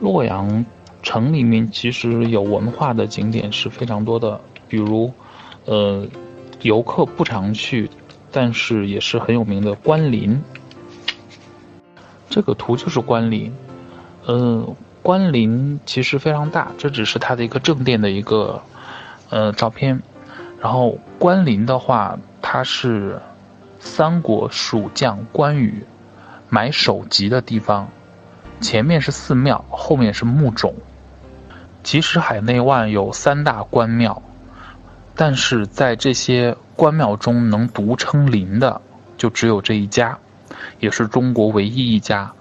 洛阳城里面其实有文化的景点是非常多的，比如，呃，游客不常去，但是也是很有名的关林。这个图就是关林，呃，关林其实非常大，这只是它的一个正殿的一个呃照片。然后关林的话，它是三国蜀将关羽买首级的地方。前面是寺庙，后面是墓冢。即使海内外有三大关庙，但是在这些关庙中能独称林的，就只有这一家，也是中国唯一一家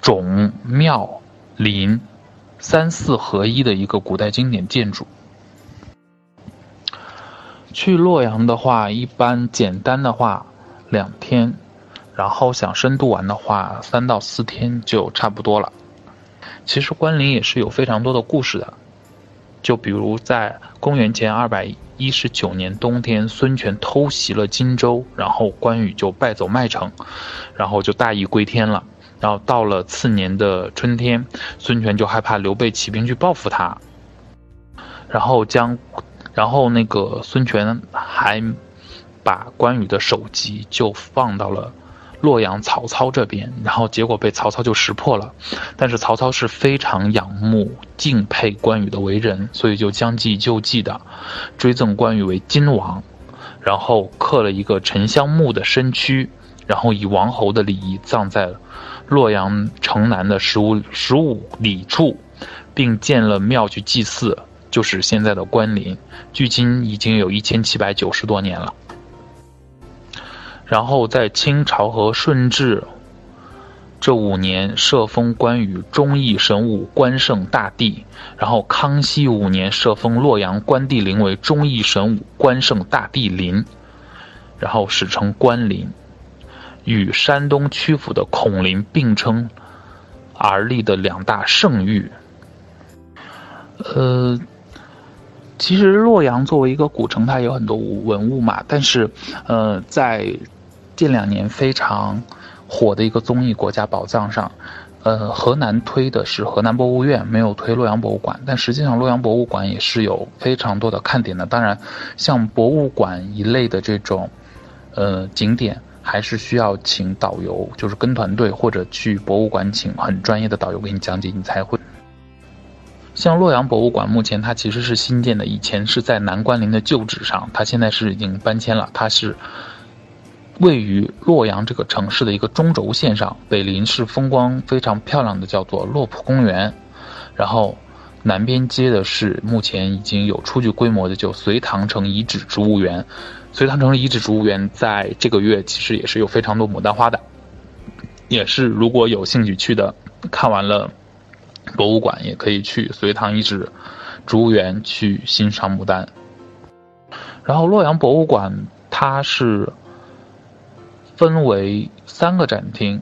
冢庙林三寺合一的一个古代经典建筑。去洛阳的话，一般简单的话两天。然后想深度玩的话，三到四天就差不多了。其实关林也是有非常多的故事的，就比如在公元前二百一十九年冬天，孙权偷袭了荆州，然后关羽就败走麦城，然后就大义归天了。然后到了次年的春天，孙权就害怕刘备起兵去报复他，然后将，然后那个孙权还把关羽的首级就放到了。洛阳曹操这边，然后结果被曹操就识破了，但是曹操是非常仰慕、敬佩关羽的为人，所以就将计就计的追赠关羽为金王，然后刻了一个沉香木的身躯，然后以王侯的礼仪葬在洛阳城南的十五十五里处，并建了庙去祭祀，就是现在的关林，距今已经有一千七百九十多年了。然后在清朝和顺治这五年设封关羽忠义神武关圣大帝，然后康熙五年设封洛阳关帝陵为忠义神武关圣大帝陵，然后史称关林，与山东曲阜的孔林并称而立的两大圣域。呃，其实洛阳作为一个古城，它有很多文物嘛，但是呃在近两年非常火的一个综艺《国家宝藏》上，呃，河南推的是河南博物院，没有推洛阳博物馆。但实际上，洛阳博物馆也是有非常多的看点的。当然，像博物馆一类的这种，呃，景点还是需要请导游，就是跟团队或者去博物馆请很专业的导游给你讲解，你才会。像洛阳博物馆，目前它其实是新建的，以前是在南关林的旧址上，它现在是已经搬迁了，它是。位于洛阳这个城市的一个中轴线上，北邻是风光非常漂亮的叫做洛浦公园，然后南边接的是目前已经有初具规模的就隋唐城遗址植物园。隋唐城遗址植物园在这个月其实也是有非常多牡丹花的，也是如果有兴趣去的，看完了博物馆也可以去隋唐遗址植物园去欣赏牡丹。然后洛阳博物馆它是。分为三个展厅，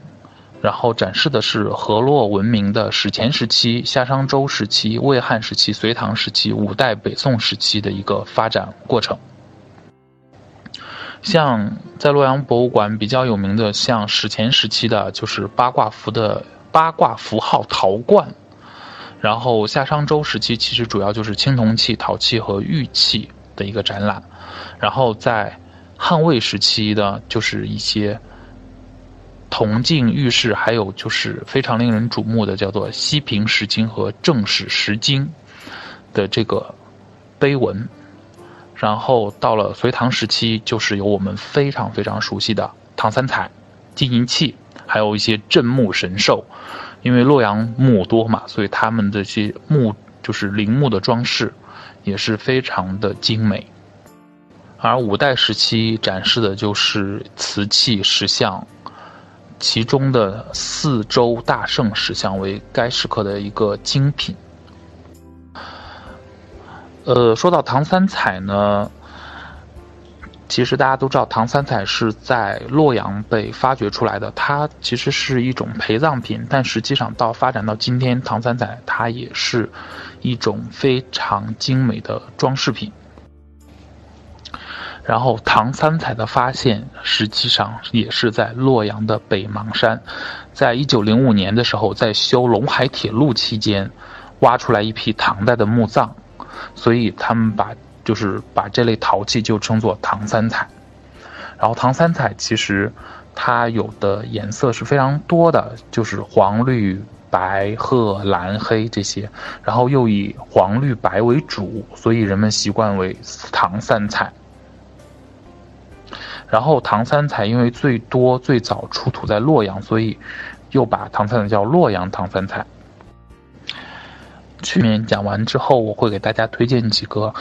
然后展示的是河洛文明的史前时期、夏商周时期、魏汉时期、隋唐时期、五代北宋时期的一个发展过程。像在洛阳博物馆比较有名的，像史前时期的，就是八卦符的八卦符号陶罐，然后夏商周时期其实主要就是青铜器、陶器和玉器的一个展览，然后在。汉魏时期的，就是一些铜镜玉饰，还有就是非常令人瞩目的，叫做西平石经和正史石经的这个碑文。然后到了隋唐时期，就是有我们非常非常熟悉的唐三彩、金银器，还有一些镇墓神兽。因为洛阳墓多嘛，所以他们这些墓就是陵墓的装饰也是非常的精美。而五代时期展示的就是瓷器石像，其中的四周大圣石像为该时刻的一个精品。呃，说到唐三彩呢，其实大家都知道，唐三彩是在洛阳被发掘出来的，它其实是一种陪葬品，但实际上到发展到今天，唐三彩它也是一种非常精美的装饰品。然后唐三彩的发现实际上也是在洛阳的北邙山，在一九零五年的时候，在修陇海铁路期间，挖出来一批唐代的墓葬，所以他们把就是把这类陶器就称作唐三彩。然后唐三彩其实它有的颜色是非常多的，就是黄绿。白、褐、蓝、黑这些，然后又以黄、绿、白为主，所以人们习惯为唐三彩。然后唐三彩因为最多最早出土在洛阳，所以又把唐三彩叫洛阳唐三彩。去年讲完之后，我会给大家推荐几个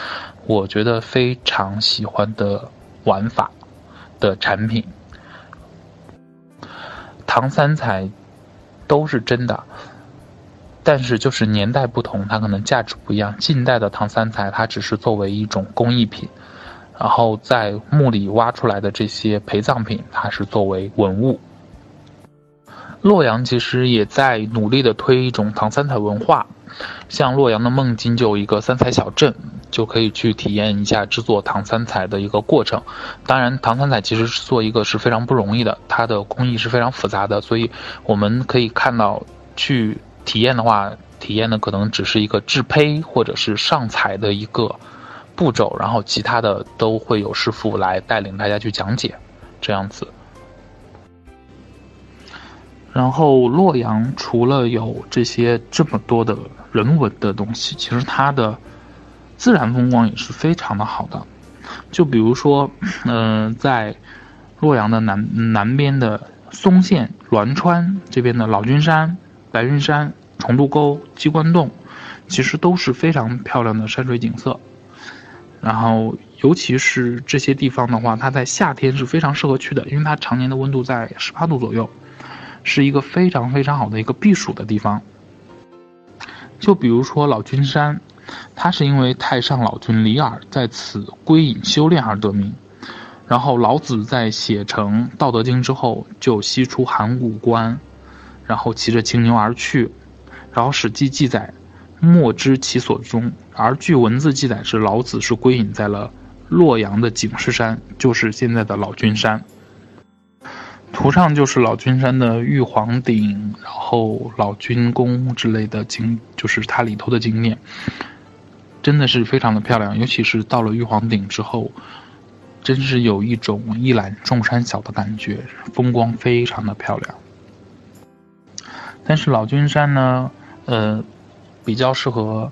我觉得非常喜欢的玩法的产品。唐三彩。都是真的，但是就是年代不同，它可能价值不一样。近代的唐三彩，它只是作为一种工艺品，然后在墓里挖出来的这些陪葬品，它是作为文物。洛阳其实也在努力的推一种唐三彩文化，像洛阳的孟津就有一个三彩小镇，就可以去体验一下制作唐三彩的一个过程。当然，唐三彩其实做一个是非常不容易的，它的工艺是非常复杂的，所以我们可以看到去体验的话，体验的可能只是一个制胚或者是上彩的一个步骤，然后其他的都会有师傅来带领大家去讲解，这样子。然后洛阳除了有这些这么多的人文的东西，其实它的自然风光也是非常的好的。就比如说，嗯，在洛阳的南南边的松县、栾川这边的老君山、白云山、重渡沟、鸡冠洞，其实都是非常漂亮的山水景色。然后，尤其是这些地方的话，它在夏天是非常适合去的，因为它常年的温度在十八度左右。是一个非常非常好的一个避暑的地方。就比如说老君山，它是因为太上老君李耳在此归隐修炼而得名。然后老子在写成《道德经》之后，就西出函谷关，然后骑着青牛而去。然后《史记》记载，莫知其所终。而据文字记载，是老子是归隐在了洛阳的景士山，就是现在的老君山。图上就是老君山的玉皇顶，然后老君宫之类的景，就是它里头的景点，真的是非常的漂亮。尤其是到了玉皇顶之后，真是有一种一览众山小的感觉，风光非常的漂亮。但是老君山呢，呃，比较适合。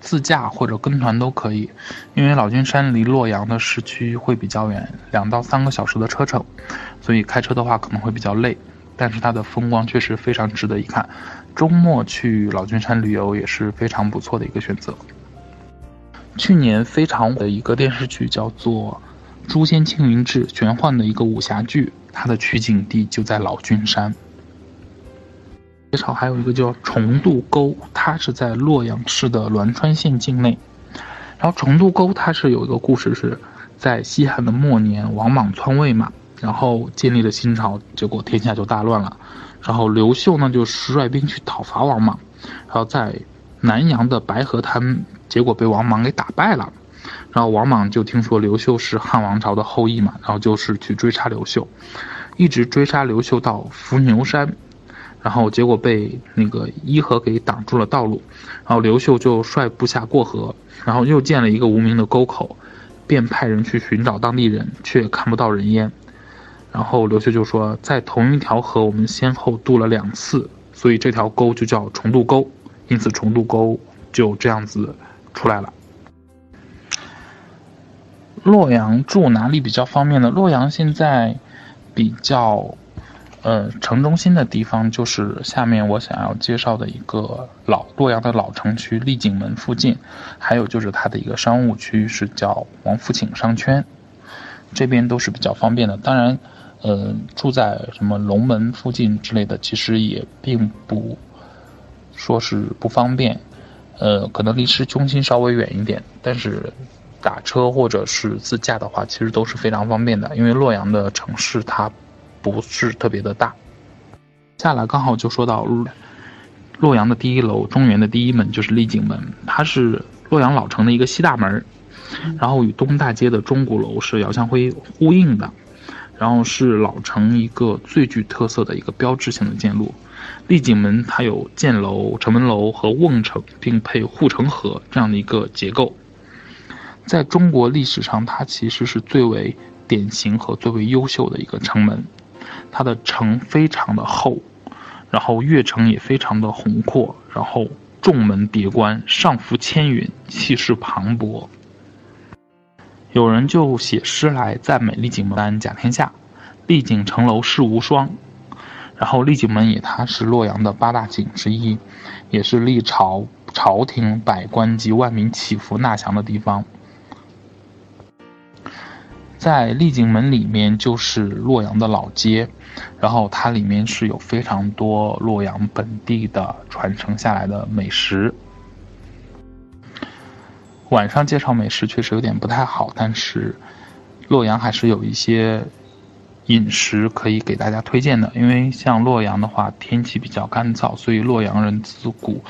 自驾或者跟团都可以，因为老君山离洛阳的市区会比较远，两到三个小时的车程，所以开车的话可能会比较累。但是它的风光确实非常值得一看，周末去老君山旅游也是非常不错的一个选择。去年非常火的一个电视剧叫做《诛仙青云志》，玄幻的一个武侠剧，它的取景地就在老君山。介绍还有一个叫重渡沟，它是在洛阳市的栾川县境内。然后重渡沟它是有一个故事，是在西汉的末年，王莽篡位嘛，然后建立了新朝，结果天下就大乱了。然后刘秀呢就率兵去讨伐王莽，然后在南阳的白河滩，结果被王莽给打败了。然后王莽就听说刘秀是汉王朝的后裔嘛，然后就是去追杀刘秀，一直追杀刘秀到伏牛山。然后结果被那个伊河给挡住了道路，然后刘秀就率部下过河，然后又建了一个无名的沟口，便派人去寻找当地人，却看不到人烟。然后刘秀就说，在同一条河，我们先后渡了两次，所以这条沟就叫重渡沟，因此重渡沟就这样子出来了。洛阳住哪里比较方便呢？洛阳现在比较。呃，城中心的地方就是下面我想要介绍的一个老洛阳的老城区丽景门附近，还有就是它的一个商务区是叫王府井商圈，这边都是比较方便的。当然，呃，住在什么龙门附近之类的，其实也并不说是不方便，呃，可能离市中心稍微远一点，但是打车或者是自驾的话，其实都是非常方便的，因为洛阳的城市它。不是特别的大，下来刚好就说到洛阳的第一楼，中原的第一门就是丽景门，它是洛阳老城的一个西大门。然后与东大街的钟鼓楼是遥相辉呼应的，然后是老城一个最具特色的一个标志性的建筑。丽景门它有箭楼、城门楼和瓮城，并配护城河这样的一个结构。在中国历史上，它其实是最为典型和最为优秀的一个城门。它的城非常的厚，然后越城也非常的宏阔，然后重门叠关，上浮千云，气势磅礴。有人就写诗来赞美丽景门甲天下，丽景城楼世无双。然后丽景门也它是洛阳的八大景之一，也是历朝朝廷百官及万民祈福纳祥的地方。在丽景门里面就是洛阳的老街，然后它里面是有非常多洛阳本地的传承下来的美食。晚上介绍美食确实有点不太好，但是洛阳还是有一些饮食可以给大家推荐的。因为像洛阳的话，天气比较干燥，所以洛阳人自古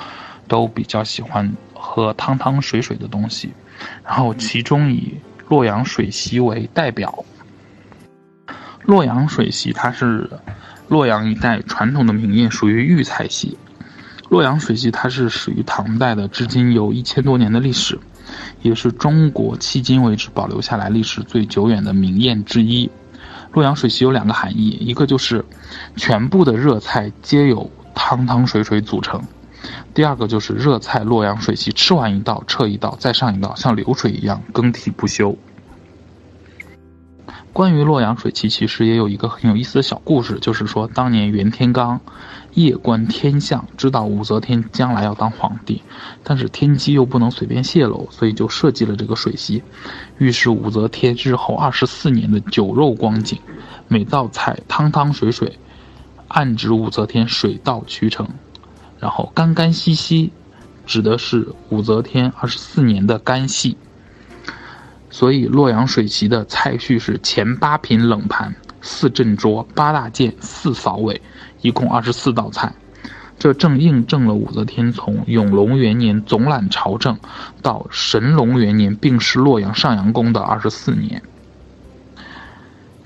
都比较喜欢喝汤汤水水的东西，然后其中以。洛阳水席为代表。洛阳水席它是洛阳一带传统的名宴，属于豫菜系。洛阳水席它是始于唐代的，至今有一千多年的历史，也是中国迄今为止保留下来历史最久远的名宴之一。洛阳水席有两个含义，一个就是全部的热菜皆由汤汤水水组成。第二个就是热菜洛阳水席，吃完一道撤一道，再上一道，像流水一样更替不休。关于洛阳水席，其实也有一个很有意思的小故事，就是说当年袁天罡夜观天象，知道武则天将来要当皇帝，但是天机又不能随便泄露，所以就设计了这个水席，预示武则天日后二十四年的酒肉光景。每道菜汤汤水水，暗指武则天水到渠成。然后干干兮兮，指的是武则天二十四年的干系。所以洛阳水席的菜序是前八品冷盘，四正桌，八大件，四扫尾，一共二十四道菜。这正印证了武则天从永隆元年总揽朝政到神龙元年病逝洛阳上阳宫的二十四年。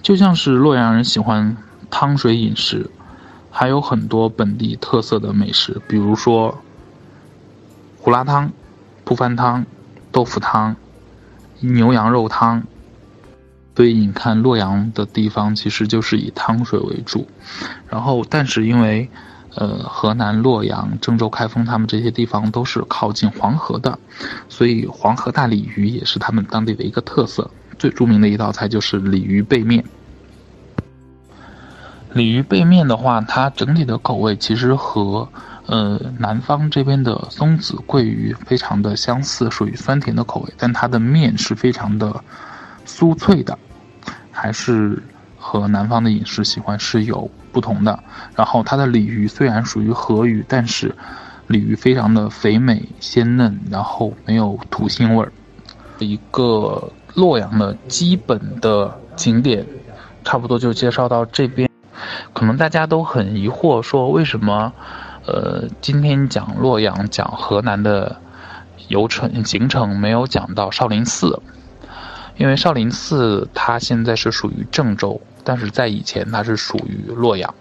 就像是洛阳人喜欢汤水饮食。还有很多本地特色的美食，比如说胡辣汤、扑饭汤、豆腐汤、牛羊肉汤。所以你看，洛阳的地方其实就是以汤水为主。然后，但是因为，呃，河南洛阳、郑州、开封他们这些地方都是靠近黄河的，所以黄河大鲤鱼也是他们当地的一个特色。最著名的一道菜就是鲤鱼背面。鲤鱼背面的话，它整体的口味其实和，呃，南方这边的松子桂鱼非常的相似，属于酸甜的口味，但它的面是非常的酥脆的，还是和南方的饮食习惯是有不同的。然后它的鲤鱼虽然属于河鱼，但是鲤鱼非常的肥美鲜嫩，然后没有土腥味儿。一个洛阳的基本的景点，差不多就介绍到这边。可能大家都很疑惑，说为什么，呃，今天讲洛阳、讲河南的游程行程没有讲到少林寺？因为少林寺它现在是属于郑州，但是在以前它是属于洛阳。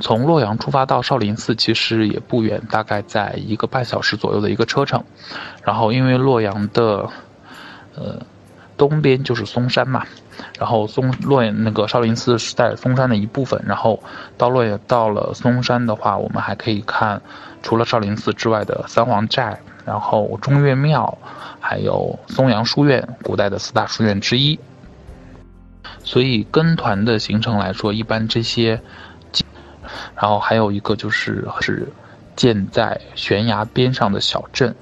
从洛阳出发到少林寺其实也不远，大概在一个半小时左右的一个车程。然后因为洛阳的，呃。东边就是嵩山嘛，然后嵩洛阳那个少林寺是在嵩山的一部分，然后到洛阳到了嵩山的话，我们还可以看除了少林寺之外的三皇寨，然后中岳庙，还有松阳书院，古代的四大书院之一。所以跟团的行程来说，一般这些，然后还有一个就是是建在悬崖边上的小镇。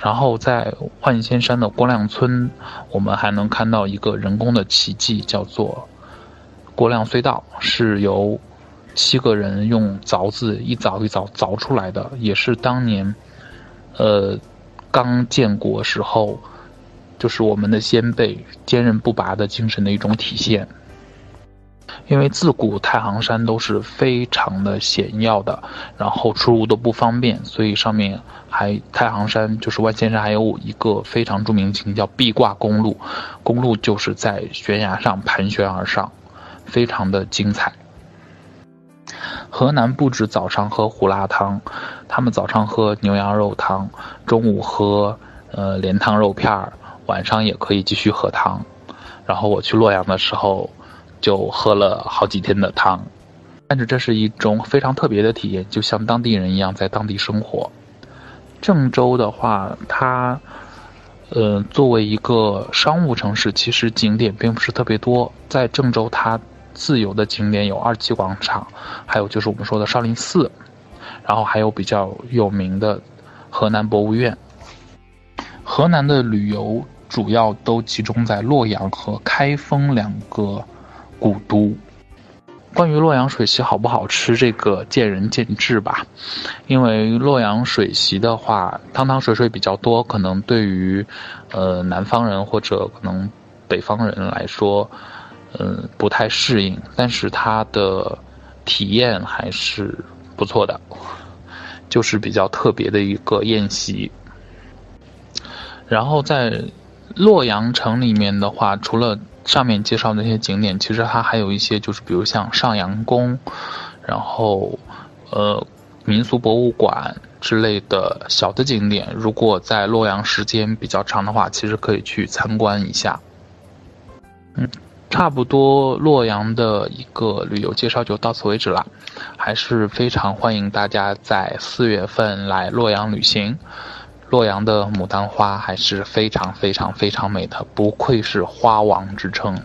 然后在万仙山的郭亮村，我们还能看到一个人工的奇迹，叫做郭亮隧道，是由七个人用凿子一凿一凿凿出来的，也是当年，呃，刚建国时候，就是我们的先辈坚韧不拔的精神的一种体现。因为自古太行山都是非常的险要的，然后出入都不方便，所以上面还太行山就是万仙山还有一个非常著名的景点叫壁挂公路，公路就是在悬崖上盘旋而上，非常的精彩。河南不止早上喝胡辣汤，他们早上喝牛羊肉汤，中午喝呃莲汤肉片儿，晚上也可以继续喝汤。然后我去洛阳的时候。就喝了好几天的汤，但是这是一种非常特别的体验，就像当地人一样在当地生活。郑州的话，它，呃，作为一个商务城市，其实景点并不是特别多。在郑州，它自由的景点有二七广场，还有就是我们说的少林寺，然后还有比较有名的河南博物院。河南的旅游主要都集中在洛阳和开封两个。古都，关于洛阳水席好不好吃，这个见仁见智吧。因为洛阳水席的话，汤汤水水比较多，可能对于呃南方人或者可能北方人来说，嗯不太适应。但是它的体验还是不错的，就是比较特别的一个宴席。然后在洛阳城里面的话，除了上面介绍那些景点，其实它还有一些，就是比如像上阳宫，然后，呃，民俗博物馆之类的小的景点。如果在洛阳时间比较长的话，其实可以去参观一下。嗯，差不多洛阳的一个旅游介绍就到此为止了，还是非常欢迎大家在四月份来洛阳旅行。洛阳的牡丹花还是非常非常非常美的，不愧是花王之称。